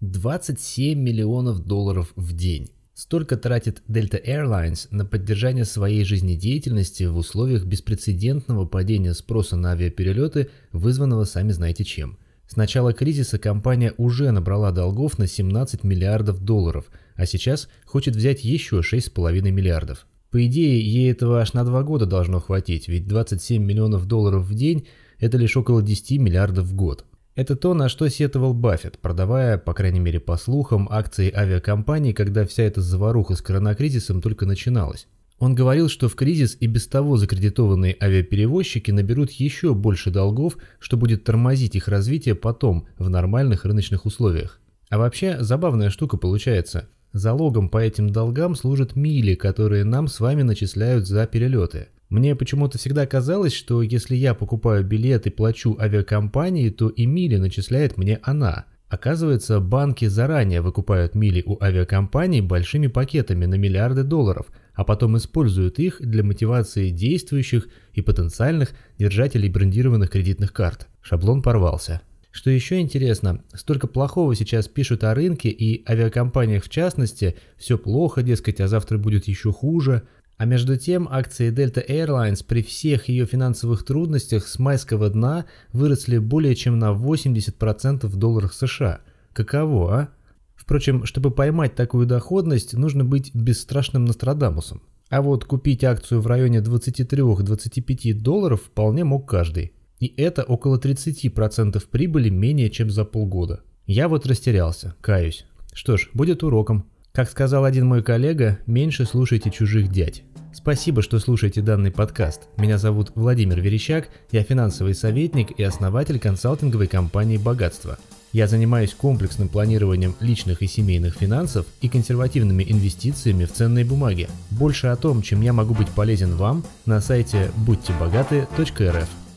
27 миллионов долларов в день. Столько тратит Delta Airlines на поддержание своей жизнедеятельности в условиях беспрецедентного падения спроса на авиаперелеты, вызванного сами знаете чем. С начала кризиса компания уже набрала долгов на 17 миллиардов долларов, а сейчас хочет взять еще 6,5 миллиардов. По идее, ей этого аж на два года должно хватить, ведь 27 миллионов долларов в день – это лишь около 10 миллиардов в год. Это то, на что сетовал Баффет, продавая, по крайней мере по слухам, акции авиакомпаний, когда вся эта заваруха с коронакризисом только начиналась. Он говорил, что в кризис и без того закредитованные авиаперевозчики наберут еще больше долгов, что будет тормозить их развитие потом, в нормальных рыночных условиях. А вообще, забавная штука получается. Залогом по этим долгам служат мили, которые нам с вами начисляют за перелеты. Мне почему-то всегда казалось, что если я покупаю билет и плачу авиакомпании, то и мили начисляет мне она. Оказывается, банки заранее выкупают мили у авиакомпаний большими пакетами на миллиарды долларов, а потом используют их для мотивации действующих и потенциальных держателей брендированных кредитных карт. Шаблон порвался. Что еще интересно, столько плохого сейчас пишут о рынке и авиакомпаниях в частности, все плохо, дескать, а завтра будет еще хуже – а между тем акции Delta Airlines при всех ее финансовых трудностях с майского дна выросли более чем на 80% в долларах США. Каково, а? Впрочем, чтобы поймать такую доходность, нужно быть бесстрашным Нострадамусом. А вот купить акцию в районе 23-25 долларов вполне мог каждый. И это около 30% прибыли менее чем за полгода. Я вот растерялся, каюсь. Что ж, будет уроком. Как сказал один мой коллега, меньше слушайте чужих дядь. Спасибо, что слушаете данный подкаст. Меня зовут Владимир Верещак, я финансовый советник и основатель консалтинговой компании «Богатство». Я занимаюсь комплексным планированием личных и семейных финансов и консервативными инвестициями в ценные бумаги. Больше о том, чем я могу быть полезен вам, на сайте будьтебогаты.рф.